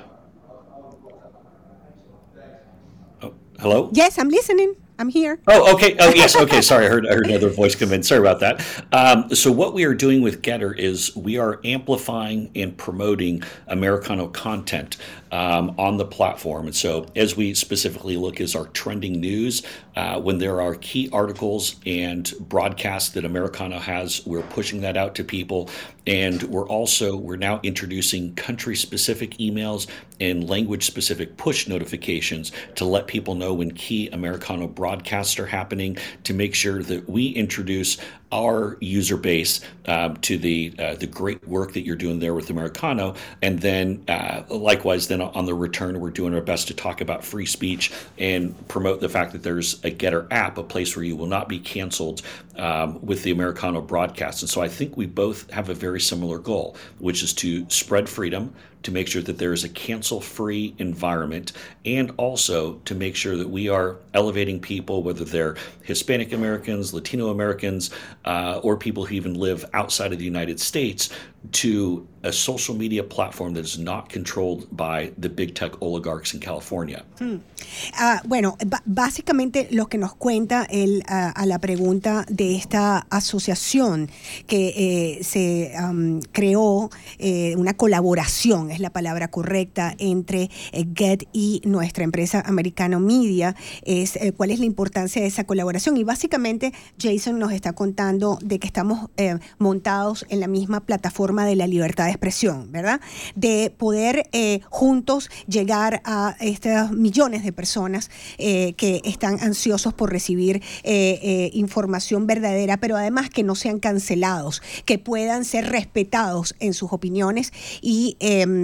Oh, hello?
Yes, I'm listening. I'm here.
Oh, okay. Oh, yes. Okay. Sorry, I heard I heard another voice come in. Sorry about that. Um, so what we are doing with Getter is we are amplifying and promoting Americano content um, on the platform. And so as we specifically look as our trending news, uh, when there are key articles and broadcasts that Americano has, we're pushing that out to people. And we're also we're now introducing country specific emails and language specific push notifications to let people know when key Americano broadcasts are happening to make sure that we introduce our user base um, to the uh, the great work that you're doing there with Americano, and then uh, likewise, then on the return, we're doing our best to talk about free speech and promote the fact that there's a Getter app, a place where you will not be canceled um, with the Americano broadcast. And so I think we both have a very similar goal, which is to spread freedom, to make sure that there is a cancel free environment and also to make sure that we are elevating people, whether they're Hispanic Americans, Latino Americans, uh, or people who even live outside of the United States, to a social media platform that is not controlled by the big tech oligarchs in California.
Hmm. Uh, bueno, básicamente lo que nos cuenta él uh, a la pregunta de esta asociación que eh, se um, creó, eh, una colaboración, es la palabra correcta, entre eh, Get y nuestra empresa Americano Media, es eh, cuál es la importancia de esa colaboración. Y básicamente Jason nos está contando de que estamos eh, montados en la misma plataforma de la libertad de expresión, ¿verdad? De poder eh, juntos llegar a estos millones de personas eh, que están ansiosos por recibir eh, información verdadera, pero además que no sean cancelados, que puedan ser respetados en sus opiniones y em,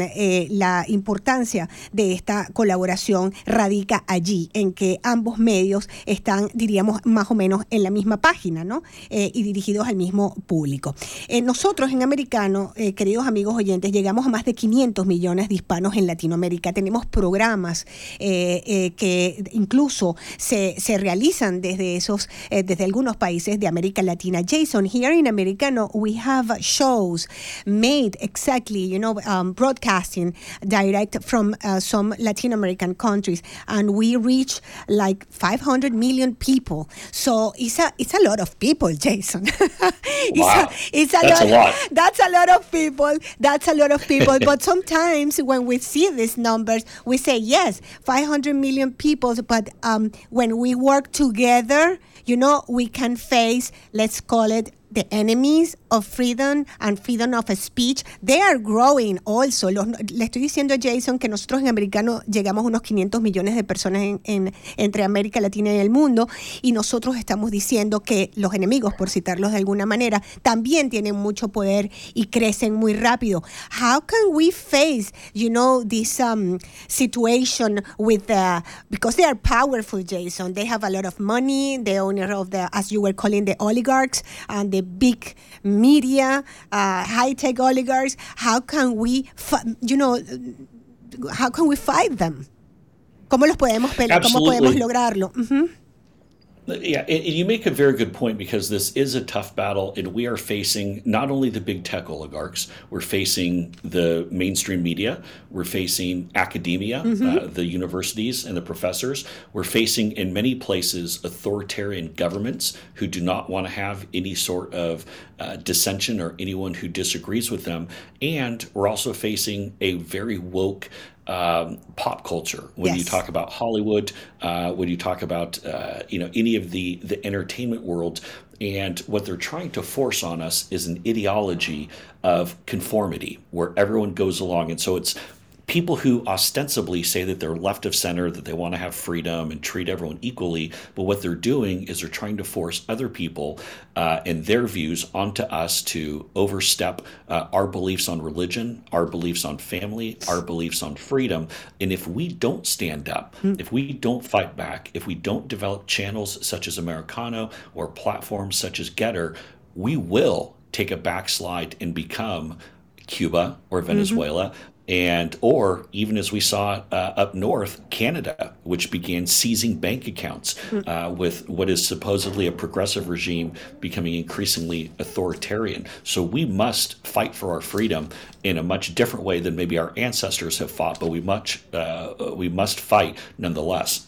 la importancia de esta colaboración radica allí, en que ambos medios están, diríamos, más o menos en la misma página, ¿no? y dirigidos al mismo público. nosotros en Americano eh, queridos amigos oyentes, llegamos a más de 500 millones de hispanos en Latinoamérica. Tenemos programas eh, eh, que incluso se, se, realizan desde esos, desde algunos países de América Latina. Jason, here in Americano, we have shows made exactly, you know, um, broadcasting direct from uh, some Latin American countries, and we reach like 500 million people. So it's a it's a lot of people, Jason.
it's wow. a, it's a
that's
lot, a lot.
That's a lot of people. That's a lot of people. but sometimes when we see these numbers, we say, yes, 500 million people. But um, when we work together, you know, we can face, let's call it, the enemies of freedom and freedom of speech, they are growing also. le estoy diciendo a Jason que nosotros en americano llegamos a unos 500 millones de personas en, entre América Latina y el mundo y nosotros estamos diciendo que los enemigos, por citarlos de alguna manera, también tienen mucho poder y crecen muy rápido. How can we face, you know, this um, situation with the, because they are powerful, Jason, they have a lot of money, the owner of the, as you were calling the oligarchs and the big media, uh, high tech oligarchs. How can we, you know, how can we fight them? ¿Cómo los podemos pelear? ¿Cómo podemos lograrlo? Uh -huh.
Yeah, and you make a very good point because this is a tough battle, and we are facing not only the big tech oligarchs, we're facing the mainstream media, we're facing academia, mm-hmm. uh, the universities and the professors, we're facing in many places authoritarian governments who do not want to have any sort of uh, dissension or anyone who disagrees with them, and we're also facing a very woke um, pop culture when yes. you talk about Hollywood, uh, when you talk about uh, you know any of the the entertainment world, and what they're trying to force on us is an ideology of conformity where everyone goes along, and so it's people who ostensibly say that they're left of center, that they want to have freedom and treat everyone equally, but what they're doing is they're trying to force other people uh, and their views onto us to overstep uh, our beliefs on religion, our beliefs on family, our beliefs on freedom. And if we don't stand up, mm. if we don't fight back, if we don't develop channels such as Americano or platforms such as Getter, we will take a backslide and become Cuba or mm-hmm. Venezuela, mm-hmm and or even as we saw uh, up north canada which began seizing bank accounts hmm. uh, with what is supposedly a progressive regime becoming increasingly authoritarian so we must fight for our freedom in a much different way than maybe our ancestors have fought but we much uh, we must fight nonetheless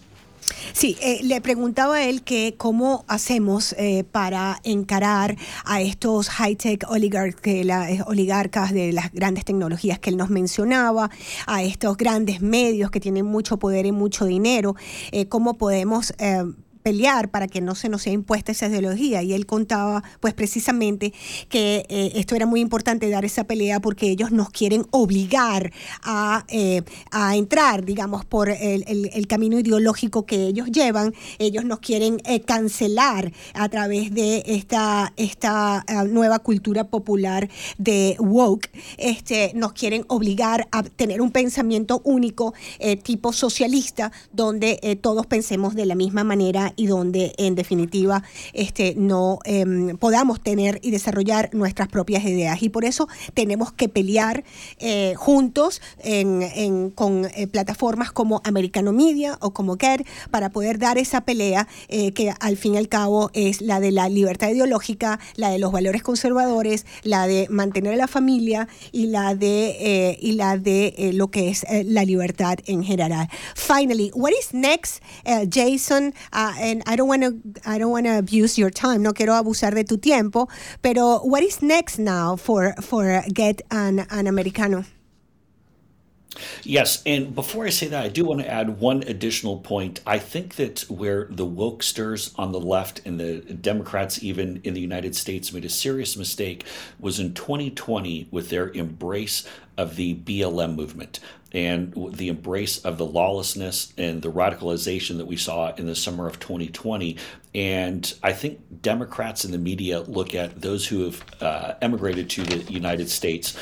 Sí, eh, le preguntaba a él que cómo hacemos eh, para encarar a estos high-tech eh, oligarcas de las grandes tecnologías que él nos mencionaba, a estos grandes medios que tienen mucho poder y mucho dinero, cómo podemos pelear para que no se nos sea impuesta esa ideología. Y él contaba, pues precisamente, que eh, esto era muy importante dar esa pelea porque ellos nos quieren obligar a, eh, a entrar, digamos, por el, el, camino ideológico que ellos llevan. Ellos nos quieren eh, cancelar a través de esta, esta nueva cultura popular de woke. Este, nos quieren obligar a tener un pensamiento único, tipo socialista, donde todos pensemos de la misma manera y donde en definitiva este, no em, podamos tener y desarrollar nuestras propias ideas. Y por eso tenemos que pelear eh, juntos con eh, plataformas como Americano Media o como CARE para poder dar esa pelea eh, que al fin y al cabo es la de la libertad ideológica, la de los valores conservadores, la de mantener a la familia y la de, y la de lo que es la libertad en general. Finally, what is next, Jason? Uh, and I don't want to I don't want to abuse your time. No quiero abusar de tu tiempo. Pero what is next now for for Get an, an Americano?
Yes, and before I say that, I do want to add one additional point. I think that where the wokesters on the left and the Democrats, even in the United States, made a serious mistake was in 2020 with their embrace of the BLM movement and the embrace of the lawlessness and the radicalization that we saw in the summer of 2020. And I think Democrats in the media look at those who have uh, emigrated to the United States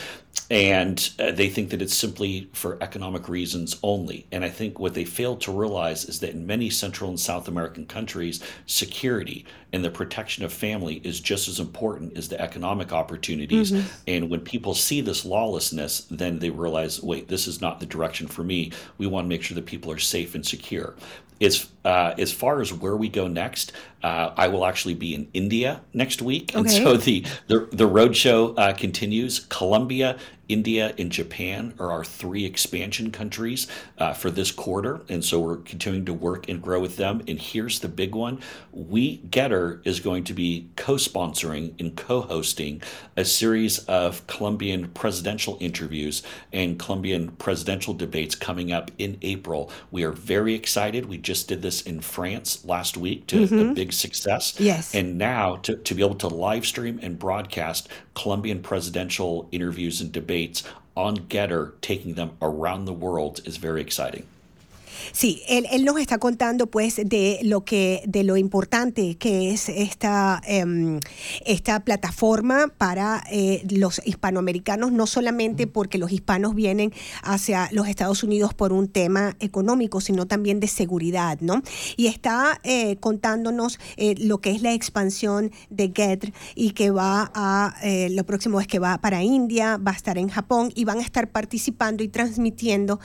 and uh, they think that it's simply for economic reasons only. And I think what they fail to realize is that in many Central and South American countries, security and the protection of family is just as important as the economic opportunities. Mm-hmm. And when people see this lawlessness, then they realize, wait, this is not the direction for me. We want to make sure that people are safe and secure. As, uh, as far as where we go next, uh, I will actually be in India next week, okay. and so the the, the road show uh, continues. Colombia India and Japan are our three expansion countries uh, for this quarter. And so we're continuing to work and grow with them. And here's the big one we, Getter, is going to be co sponsoring and co hosting a series of Colombian presidential interviews and Colombian presidential debates coming up in April. We are very excited. We just did this in France last week to mm-hmm. a big success.
Yes.
And now to, to be able to live stream and broadcast Colombian presidential interviews and debates on Getter, taking them around the world is very exciting.
Sí, él, él, nos está contando pues de lo que, de lo importante que es esta, em, esta plataforma para eh, los hispanoamericanos, no solamente porque los hispanos vienen hacia los Estados Unidos por un tema económico, sino también de seguridad, ¿no? Y está eh, contándonos eh, lo que es la expansión de GET y que va a, lo próximo es que va para India, va a estar en Japón y van a estar participando y transmitiendo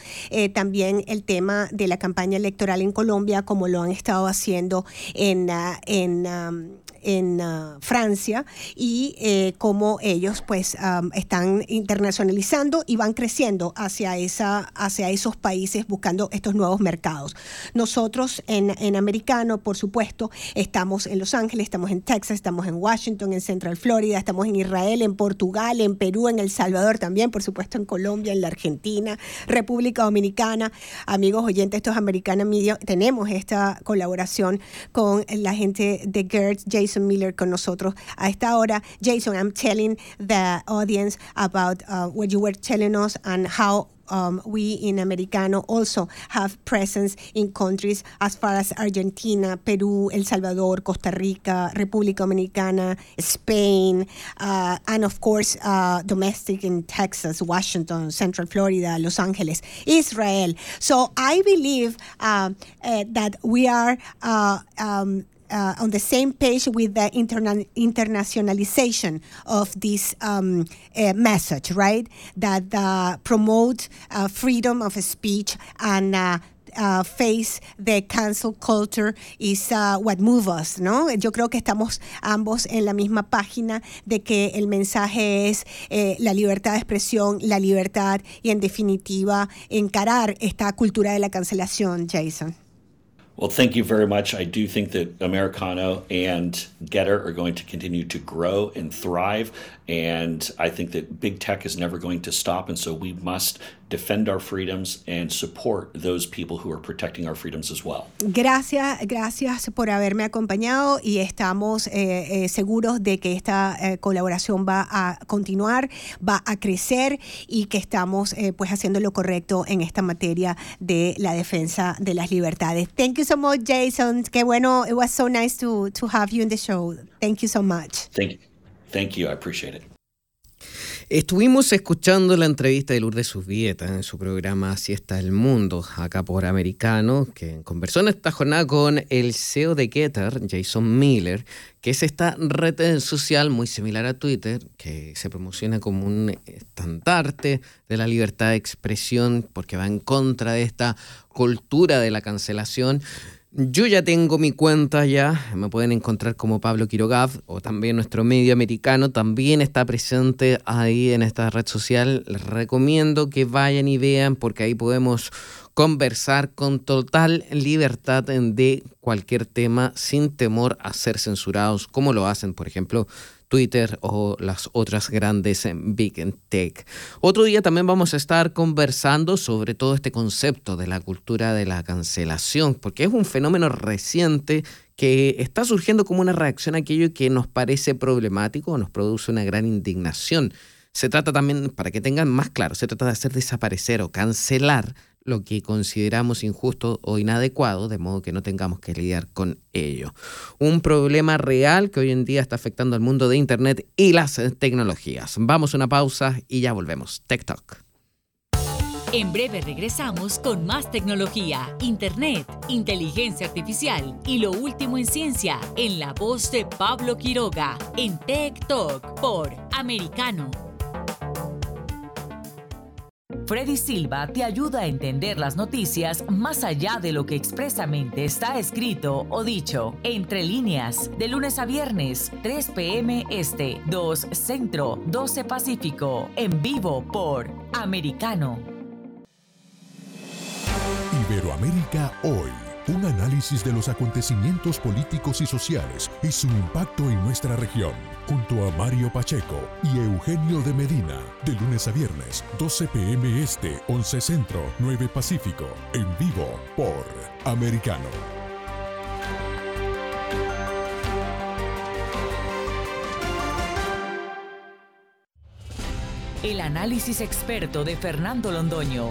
también el tema de la campaña electoral en Colombia, como lo han estado haciendo en, ah, en en ah, Francia y eh, cómo ellos pues están internacionalizando y van creciendo hacia, esa, hacia esos países buscando estos nuevos mercados. Nosotros en, en americano, por supuesto, estamos en Los Ángeles, estamos en Texas, estamos en Washington, en Central Florida, estamos en Israel, en Portugal, en Perú, en El Salvador también, por supuesto en Colombia, en la Argentina, República Dominicana. Amigos oyentes, estos americanos Media, tenemos esta colaboración con la gente de Gertz, Jason Jason Miller con nosotros a esta hora. Jason, I'm telling the audience about uh, what you were telling us and how um, we in Americano also have presence in countries as far as Argentina, Peru, El Salvador, Costa Rica, República Dominicana, Spain, uh, and of course uh, domestic in Texas, Washington, Central Florida, Los Angeles, Israel. So I believe uh, uh that we are uh, um, uh, on the same page with the interna- internationalization of this um, uh, message, right? That uh, promote freedom of speech and uh, uh, face the cancel culture is uh, what moves us, ¿no? Yo creo que estamos ambos en la misma página de que el mensaje es eh, la libertad de expresión, la libertad y en definitiva encarar esta cultura de la cancelación, Jason.
Well, thank you very much. I do think that Americano and Getter are going to continue to grow and thrive. And I think that big tech is never going to stop. And so we must defend our freedoms and support those people who are protecting our freedoms as well.
Gracias, gracias por haberme acompañado y estamos eh, eh, seguros de que esta eh, colaboración va a continuar, va a crecer y que estamos pues haciendo lo correcto en esta materia de la defensa de las libertades. Thank you so much, Jason. Qué bueno. It was so nice to to have you in the show. Thank you so much.
Thank you. Thank you. I appreciate it.
Estuvimos escuchando la entrevista de Lourdes Subieta en su programa Así está el mundo, acá por Americano, que conversó en esta jornada con el CEO de Getter, Jason Miller, que es esta red social muy similar a Twitter, que se promociona como un estandarte de la libertad de expresión, porque va en contra de esta cultura de la cancelación. Yo ya tengo mi cuenta ya, me pueden encontrar como Pablo Quirogav o también nuestro medio americano también está presente ahí en esta red social. Les recomiendo que vayan y vean porque ahí podemos conversar con total libertad de cualquier tema sin temor a ser censurados como lo hacen, por ejemplo, Twitter o las otras grandes Big Tech. Otro día también vamos a estar conversando sobre todo este concepto de la cultura de la cancelación, porque es un fenómeno reciente que está surgiendo como una reacción a aquello que nos parece problemático, nos produce una gran indignación. Se trata también, para que tengan más claro, se trata de hacer desaparecer o cancelar lo que consideramos injusto o inadecuado, de modo que no tengamos que lidiar con ello. Un problema real que hoy en día está afectando al mundo de Internet y las tecnologías. Vamos a una pausa y ya volvemos. Tech Talk.
En breve regresamos con más tecnología, Internet, inteligencia artificial y lo último en ciencia en la voz de Pablo Quiroga en Tech Talk por Americano Freddy Silva te ayuda a entender las noticias más allá de lo que expresamente está escrito o dicho. Entre líneas, de lunes a viernes, 3 p.m. Este, 2 Centro, 12 Pacífico, en vivo por Americano.
Iberoamérica hoy. Un análisis de los acontecimientos políticos y sociales y su impacto en nuestra región junto a Mario Pacheco y Eugenio de Medina, de lunes a viernes, 12 p.m. Este, 11 Centro, 9 Pacífico, en vivo por Americano.
El análisis experto de Fernando Londoño,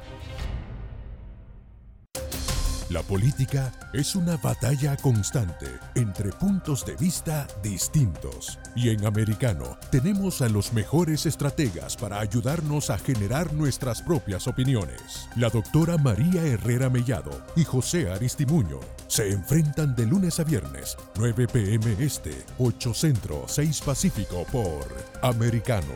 La política es una batalla constante entre puntos de vista distintos. Y en Americano tenemos a los mejores estrategas para ayudarnos a generar nuestras propias opiniones. La doctora María Herrera Mellado y José Aristimuño se enfrentan de lunes a viernes, 9 pm este, 8 centro, 6 pacífico por Americano.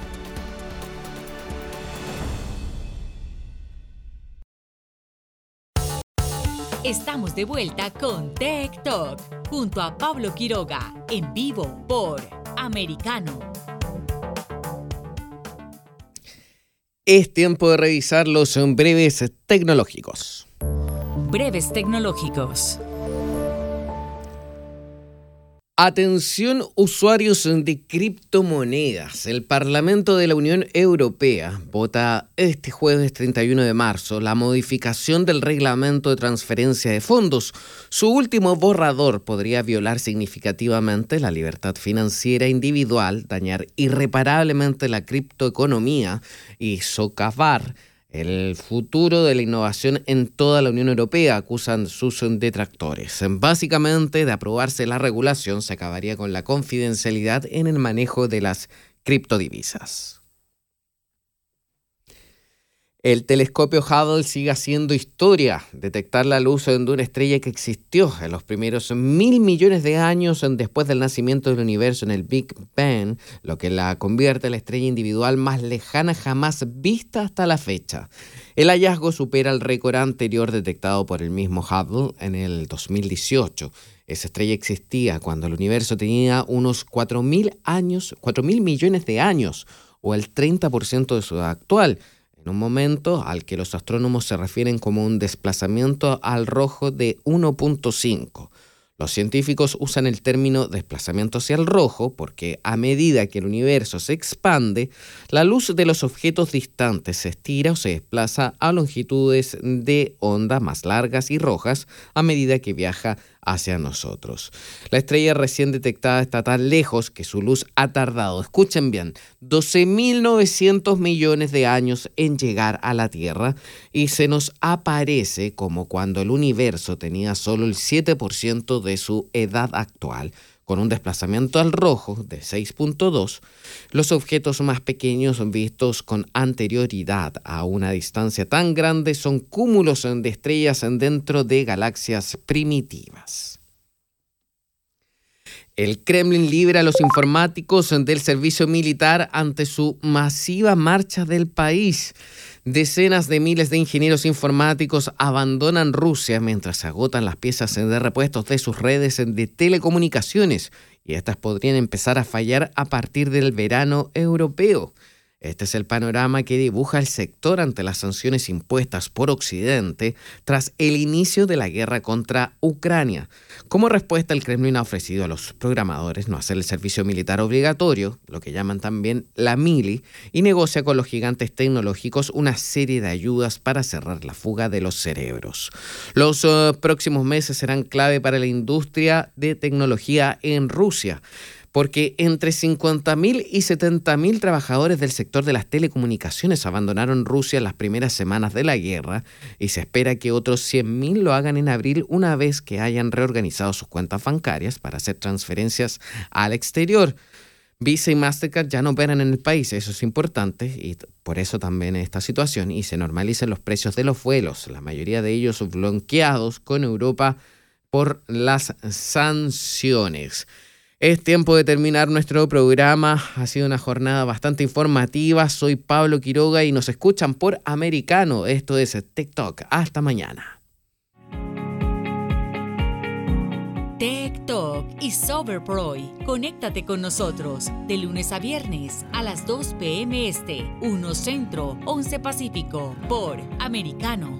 Estamos de vuelta con Tech Talk junto a Pablo Quiroga en vivo por Americano.
Es tiempo de revisar los breves tecnológicos.
Breves tecnológicos.
Atención usuarios de criptomonedas. El Parlamento de la Unión Europea vota este jueves 31 de marzo la modificación del reglamento de transferencia de fondos. Su último borrador podría violar significativamente la libertad financiera individual, dañar irreparablemente la criptoeconomía y socavar el futuro de la innovación en toda la Unión Europea, acusan sus detractores. Básicamente, de aprobarse la regulación, se acabaría con la confidencialidad en el manejo de las criptodivisas. El telescopio Hubble sigue haciendo historia, detectar la luz de una estrella que existió en los primeros mil millones de años después del nacimiento del universo en el Big Bang, lo que la convierte en la estrella individual más lejana jamás vista hasta la fecha. El hallazgo supera el récord anterior detectado por el mismo Hubble en el 2018. Esa estrella existía cuando el universo tenía unos 4.000 años, 4.000 millones de años, o el 30% de su edad actual en un momento al que los astrónomos se refieren como un desplazamiento al rojo de 1.5. Los científicos usan el término desplazamiento hacia el rojo porque a medida que el universo se expande, la luz de los objetos distantes se estira o se desplaza a longitudes de onda más largas y rojas a medida que viaja hacia nosotros. La estrella recién detectada está tan lejos que su luz ha tardado, escuchen bien, 12.900 millones de años en llegar a la Tierra y se nos aparece como cuando el universo tenía solo el 7% de su edad actual con un desplazamiento al rojo de 6.2, los objetos más pequeños vistos con anterioridad a una distancia tan grande son cúmulos de estrellas dentro de galaxias primitivas. El Kremlin libera a los informáticos del servicio militar ante su masiva marcha del país. Decenas de miles de ingenieros informáticos abandonan Rusia mientras se agotan las piezas de repuestos de sus redes de telecomunicaciones y estas podrían empezar a fallar a partir del verano europeo. Este es el panorama que dibuja el sector ante las sanciones impuestas por Occidente tras el inicio de la guerra contra Ucrania. Como respuesta, el Kremlin ha ofrecido a los programadores no hacer el servicio militar obligatorio, lo que llaman también la mili, y negocia con los gigantes tecnológicos una serie de ayudas para cerrar la fuga de los cerebros. Los eh, próximos meses serán clave para la industria de tecnología en Rusia porque entre 50.000 y 70.000 trabajadores del sector de las telecomunicaciones abandonaron Rusia en las primeras semanas de la guerra y se espera que otros 100.000 lo hagan en abril una vez que hayan reorganizado sus cuentas bancarias para hacer transferencias al exterior. Visa y Mastercard ya no operan en el país, eso es importante y por eso también esta situación y se normalicen los precios de los vuelos, la mayoría de ellos bloqueados con Europa por las sanciones. Es tiempo de terminar nuestro programa. Ha sido una jornada bastante informativa. Soy Pablo Quiroga y nos escuchan por Americano. Esto es TikTok. Hasta mañana.
TikTok y Soberproy. Conéctate con nosotros de lunes a viernes a las 2 p.m. Este, 1 Centro, 11 Pacífico, por Americano.